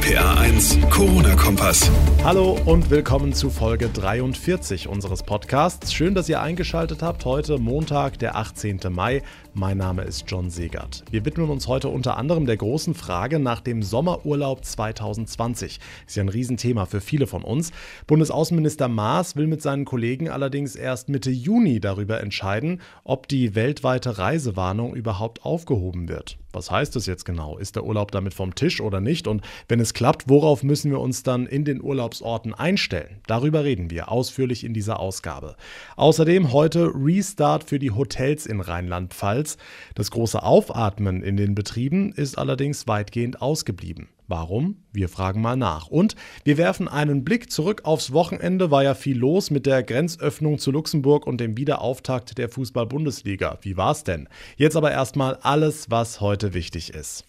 RPA 1, Corona-Kompass. Hallo und willkommen zu Folge 43 unseres Podcasts. Schön, dass ihr eingeschaltet habt. Heute Montag, der 18. Mai. Mein Name ist John Segert. Wir widmen uns heute unter anderem der großen Frage nach dem Sommerurlaub 2020. Ist ja ein Riesenthema für viele von uns. Bundesaußenminister Maas will mit seinen Kollegen allerdings erst Mitte Juni darüber entscheiden, ob die weltweite Reisewarnung überhaupt aufgehoben wird. Was heißt das jetzt genau? Ist der Urlaub damit vom Tisch oder nicht? Und wenn es klappt, worauf müssen wir uns dann in den Urlaubsorten einstellen? Darüber reden wir ausführlich in dieser Ausgabe. Außerdem heute Restart für die Hotels in Rheinland-Pfalz. Das große Aufatmen in den Betrieben ist allerdings weitgehend ausgeblieben. Warum? Wir fragen mal nach. Und wir werfen einen Blick zurück aufs Wochenende. War ja viel los mit der Grenzöffnung zu Luxemburg und dem Wiederauftakt der Fußball-Bundesliga. Wie war's denn? Jetzt aber erstmal alles, was heute wichtig ist.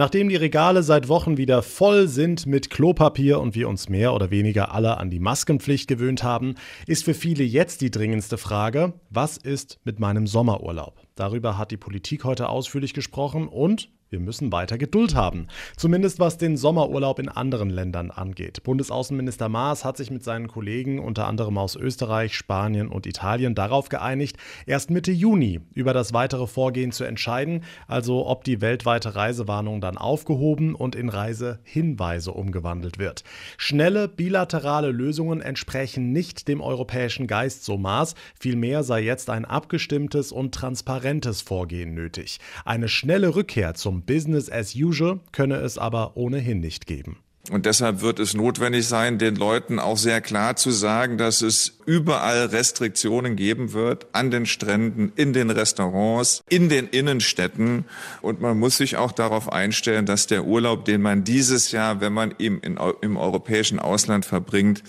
Nachdem die Regale seit Wochen wieder voll sind mit Klopapier und wir uns mehr oder weniger alle an die Maskenpflicht gewöhnt haben, ist für viele jetzt die dringendste Frage, was ist mit meinem Sommerurlaub? Darüber hat die Politik heute ausführlich gesprochen und wir müssen weiter Geduld haben. Zumindest was den Sommerurlaub in anderen Ländern angeht. Bundesaußenminister Maas hat sich mit seinen Kollegen, unter anderem aus Österreich, Spanien und Italien, darauf geeinigt, erst Mitte Juni über das weitere Vorgehen zu entscheiden, also ob die weltweite Reisewarnung dann aufgehoben und in Reisehinweise umgewandelt wird. Schnelle bilaterale Lösungen entsprechen nicht dem europäischen Geist, so Maas. Vielmehr sei jetzt ein abgestimmtes und transparentes Vorgehen nötig. Eine schnelle Rückkehr zum Business as usual könne es aber ohnehin nicht geben. Und deshalb wird es notwendig sein, den Leuten auch sehr klar zu sagen, dass es überall Restriktionen geben wird, an den Stränden, in den Restaurants, in den Innenstädten. Und man muss sich auch darauf einstellen, dass der Urlaub, den man dieses Jahr, wenn man ihn in, im europäischen Ausland verbringt,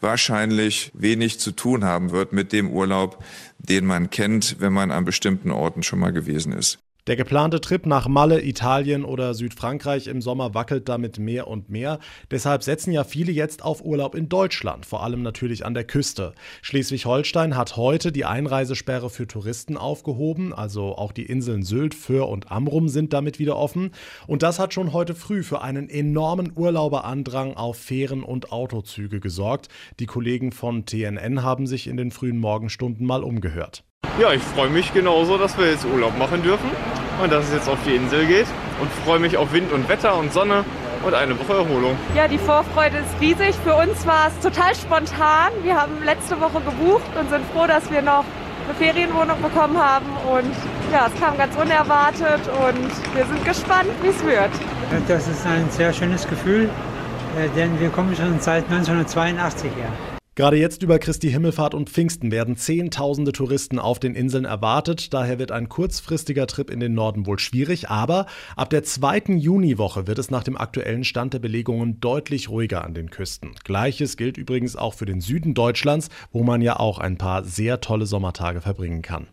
wahrscheinlich wenig zu tun haben wird mit dem Urlaub, den man kennt, wenn man an bestimmten Orten schon mal gewesen ist. Der geplante Trip nach Malle, Italien oder Südfrankreich im Sommer wackelt damit mehr und mehr. Deshalb setzen ja viele jetzt auf Urlaub in Deutschland, vor allem natürlich an der Küste. Schleswig-Holstein hat heute die Einreisesperre für Touristen aufgehoben, also auch die Inseln Sylt, Föhr und Amrum sind damit wieder offen. Und das hat schon heute früh für einen enormen Urlauberandrang auf Fähren und Autozüge gesorgt. Die Kollegen von TNN haben sich in den frühen Morgenstunden mal umgehört. Ja, ich freue mich genauso, dass wir jetzt Urlaub machen dürfen und dass es jetzt auf die Insel geht und freue mich auf Wind und Wetter und Sonne und eine Woche Erholung. Ja, die Vorfreude ist riesig. Für uns war es total spontan. Wir haben letzte Woche gebucht und sind froh, dass wir noch eine Ferienwohnung bekommen haben und ja, es kam ganz unerwartet und wir sind gespannt, wie es wird. Das ist ein sehr schönes Gefühl, äh, denn wir kommen schon seit 1982 her. Gerade jetzt über Christi Himmelfahrt und Pfingsten werden Zehntausende Touristen auf den Inseln erwartet. Daher wird ein kurzfristiger Trip in den Norden wohl schwierig. Aber ab der zweiten Juniwoche wird es nach dem aktuellen Stand der Belegungen deutlich ruhiger an den Küsten. Gleiches gilt übrigens auch für den Süden Deutschlands, wo man ja auch ein paar sehr tolle Sommertage verbringen kann.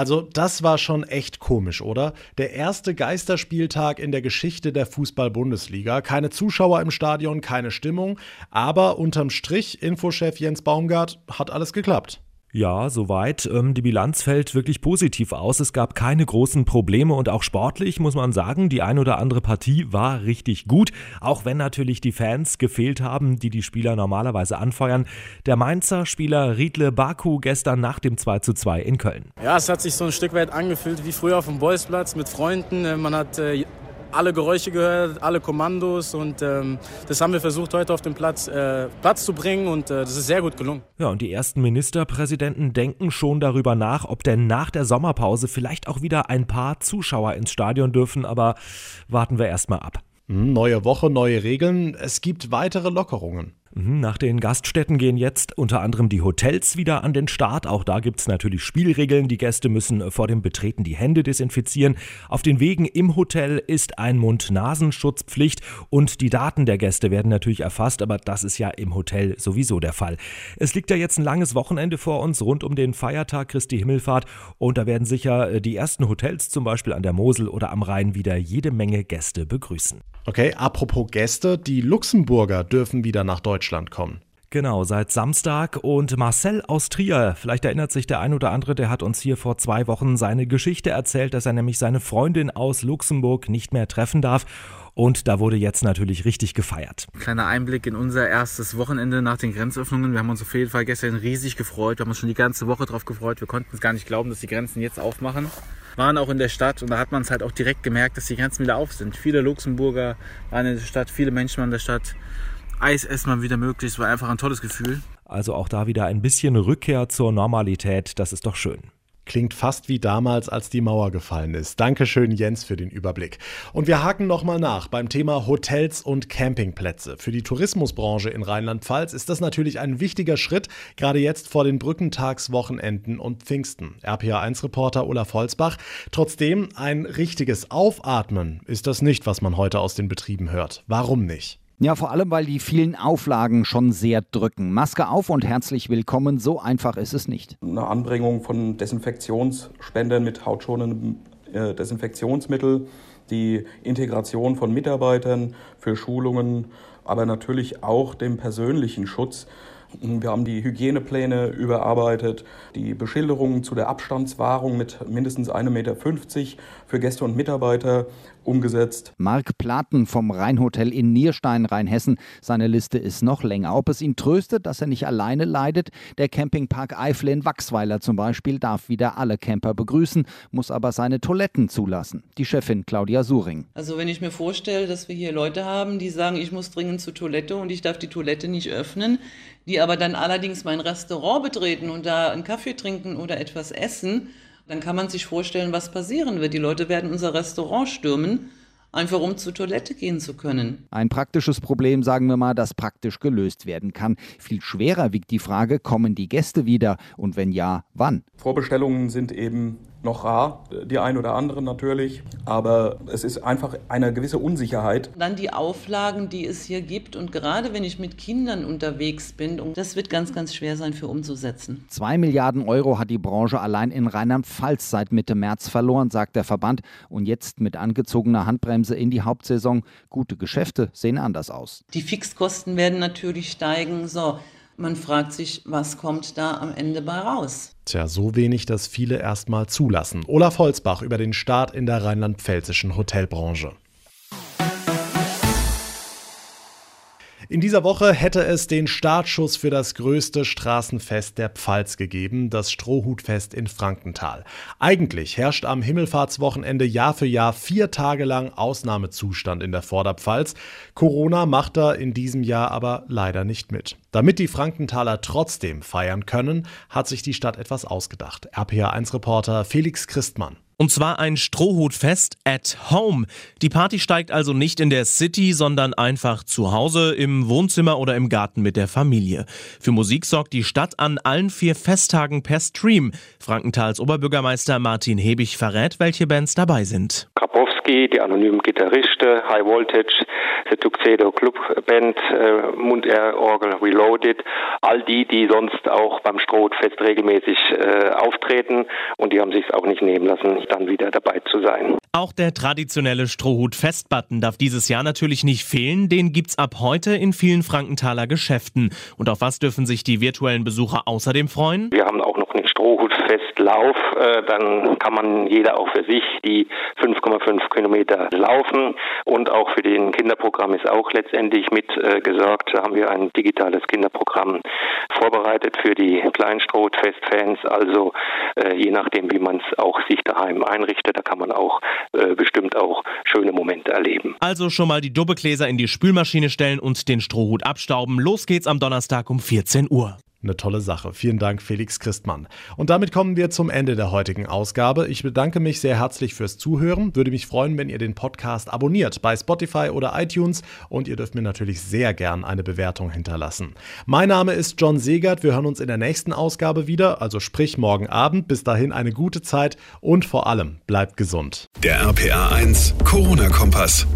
Also das war schon echt komisch, oder? Der erste Geisterspieltag in der Geschichte der Fußball-Bundesliga. Keine Zuschauer im Stadion, keine Stimmung, aber unterm Strich, Infochef Jens Baumgart, hat alles geklappt. Ja, soweit. Ähm, die Bilanz fällt wirklich positiv aus. Es gab keine großen Probleme und auch sportlich muss man sagen, die ein oder andere Partie war richtig gut, auch wenn natürlich die Fans gefehlt haben, die die Spieler normalerweise anfeuern. Der Mainzer Spieler Riedle Baku gestern nach dem 2:2 in Köln. Ja, es hat sich so ein Stück weit angefühlt wie früher auf dem Bolzplatz mit Freunden. Äh, man hat äh, alle Geräusche gehört, alle Kommandos und ähm, das haben wir versucht heute auf dem Platz, äh, Platz zu bringen und äh, das ist sehr gut gelungen. Ja, und die ersten Ministerpräsidenten denken schon darüber nach, ob denn nach der Sommerpause vielleicht auch wieder ein paar Zuschauer ins Stadion dürfen, aber warten wir erstmal ab. Neue Woche, neue Regeln. Es gibt weitere Lockerungen. Mhm, nach den Gaststätten gehen jetzt unter anderem die Hotels wieder an den Start. Auch da gibt es natürlich Spielregeln. Die Gäste müssen vor dem Betreten die Hände desinfizieren. Auf den Wegen im Hotel ist ein Mund-Nasenschutzpflicht und die Daten der Gäste werden natürlich erfasst, aber das ist ja im Hotel sowieso der Fall. Es liegt ja jetzt ein langes Wochenende vor uns rund um den Feiertag Christi Himmelfahrt und da werden sicher äh, die ersten Hotels zum Beispiel an der Mosel oder am Rhein wieder jede Menge Gäste begrüßen. Okay, apropos Gäste, die Luxemburger dürfen wieder nach Deutschland kommen. Genau, seit Samstag. Und Marcel aus Trier, vielleicht erinnert sich der ein oder andere, der hat uns hier vor zwei Wochen seine Geschichte erzählt, dass er nämlich seine Freundin aus Luxemburg nicht mehr treffen darf. Und da wurde jetzt natürlich richtig gefeiert. Kleiner Einblick in unser erstes Wochenende nach den Grenzöffnungen. Wir haben uns auf jeden Fall gestern riesig gefreut. Wir haben uns schon die ganze Woche drauf gefreut. Wir konnten es gar nicht glauben, dass die Grenzen jetzt aufmachen. Waren auch in der Stadt und da hat man es halt auch direkt gemerkt, dass die Grenzen wieder auf sind. Viele Luxemburger waren in der Stadt, viele Menschen waren in der Stadt. Eis essen mal wieder möglich. Es war einfach ein tolles Gefühl. Also auch da wieder ein bisschen Rückkehr zur Normalität. Das ist doch schön. Klingt fast wie damals, als die Mauer gefallen ist. Dankeschön, Jens, für den Überblick. Und wir haken nochmal nach beim Thema Hotels und Campingplätze. Für die Tourismusbranche in Rheinland-Pfalz ist das natürlich ein wichtiger Schritt, gerade jetzt vor den Brückentagswochenenden und Pfingsten. RPA1-Reporter Olaf Holzbach. Trotzdem, ein richtiges Aufatmen ist das nicht, was man heute aus den Betrieben hört. Warum nicht? Ja, vor allem, weil die vielen Auflagen schon sehr drücken. Maske auf und herzlich willkommen, so einfach ist es nicht. Eine Anbringung von Desinfektionsspendern mit hautschonendem äh, Desinfektionsmittel, die Integration von Mitarbeitern für Schulungen, aber natürlich auch dem persönlichen Schutz. Wir haben die Hygienepläne überarbeitet, die Beschilderungen zu der Abstandswahrung mit mindestens 1,50 Meter für Gäste und Mitarbeiter umgesetzt. Marc Platen vom Rheinhotel in Nierstein, Rheinhessen. Seine Liste ist noch länger. Ob es ihn tröstet, dass er nicht alleine leidet? Der Campingpark Eifel in Wachsweiler zum Beispiel darf wieder alle Camper begrüßen, muss aber seine Toiletten zulassen. Die Chefin Claudia Suring. Also wenn ich mir vorstelle, dass wir hier Leute haben, die sagen, ich muss dringend zur Toilette und ich darf die Toilette nicht öffnen, die aber dann allerdings mein Restaurant betreten und da einen Kaffee trinken oder etwas essen, dann kann man sich vorstellen, was passieren wird. Die Leute werden unser Restaurant stürmen, einfach um zur Toilette gehen zu können. Ein praktisches Problem, sagen wir mal, das praktisch gelöst werden kann. Viel schwerer wiegt die Frage, kommen die Gäste wieder und wenn ja, wann? Vorbestellungen sind eben noch rar, die ein oder anderen natürlich, aber es ist einfach eine gewisse Unsicherheit. Dann die Auflagen, die es hier gibt und gerade wenn ich mit Kindern unterwegs bin, das wird ganz, ganz schwer sein für umzusetzen. Zwei Milliarden Euro hat die Branche allein in Rheinland-Pfalz seit Mitte März verloren, sagt der Verband. Und jetzt mit angezogener Handbremse in die Hauptsaison. Gute Geschäfte sehen anders aus. Die Fixkosten werden natürlich steigen. So, man fragt sich, was kommt da am Ende bei raus? Tja, so wenig, dass viele erstmal zulassen. Olaf Holzbach über den Start in der rheinland-pfälzischen Hotelbranche. In dieser Woche hätte es den Startschuss für das größte Straßenfest der Pfalz gegeben, das Strohhutfest in Frankenthal. Eigentlich herrscht am Himmelfahrtswochenende Jahr für Jahr vier Tage lang Ausnahmezustand in der Vorderpfalz. Corona macht da in diesem Jahr aber leider nicht mit. Damit die Frankenthaler trotzdem feiern können, hat sich die Stadt etwas ausgedacht. RPA1-Reporter Felix Christmann. Und zwar ein Strohhutfest at home. Die Party steigt also nicht in der City, sondern einfach zu Hause, im Wohnzimmer oder im Garten mit der Familie. Für Musik sorgt die Stadt an allen vier Festtagen per Stream. Frankenthals Oberbürgermeister Martin Hebig verrät, welche Bands dabei sind. Krapowski, die anonymen Gitarristen, High Voltage, The Tuxedo Club Band, äh, Mundair Orgel Reloaded, all die, die sonst auch beim Strohhutfest regelmäßig äh, auftreten und die haben sich auch nicht nehmen lassen, dann wieder dabei zu sein. Auch der traditionelle Strohhut-Festbutton darf dieses Jahr natürlich nicht fehlen. Den gibt's ab heute in vielen Frankenthaler Geschäften. Und auf was dürfen sich die virtuellen Besucher außerdem freuen? Wir haben auch noch einen Strohhutfestlauf. Äh, dann kann man jeder auch für sich die 5,5 Kilometer laufen. Und auch für den Kinderprogramm ist auch letztendlich mit äh, gesorgt. Da haben wir ein digitales Kinderprogramm vorbereitet für die kleinen Strohhutfest-Fans. Also äh, je nachdem, wie man es auch sich daheim einrichtet, da kann man auch äh, bestimmt auch schöne Momente erleben. Also schon mal die Dubbegläser in die Spülmaschine stellen und den Strohhut abstauben. Los geht's am Donnerstag um 14 Uhr. Eine tolle Sache. Vielen Dank, Felix Christmann. Und damit kommen wir zum Ende der heutigen Ausgabe. Ich bedanke mich sehr herzlich fürs Zuhören. Würde mich freuen, wenn ihr den Podcast abonniert bei Spotify oder iTunes. Und ihr dürft mir natürlich sehr gern eine Bewertung hinterlassen. Mein Name ist John Segert. Wir hören uns in der nächsten Ausgabe wieder, also sprich morgen Abend. Bis dahin eine gute Zeit und vor allem bleibt gesund. Der RPA 1 Corona-Kompass.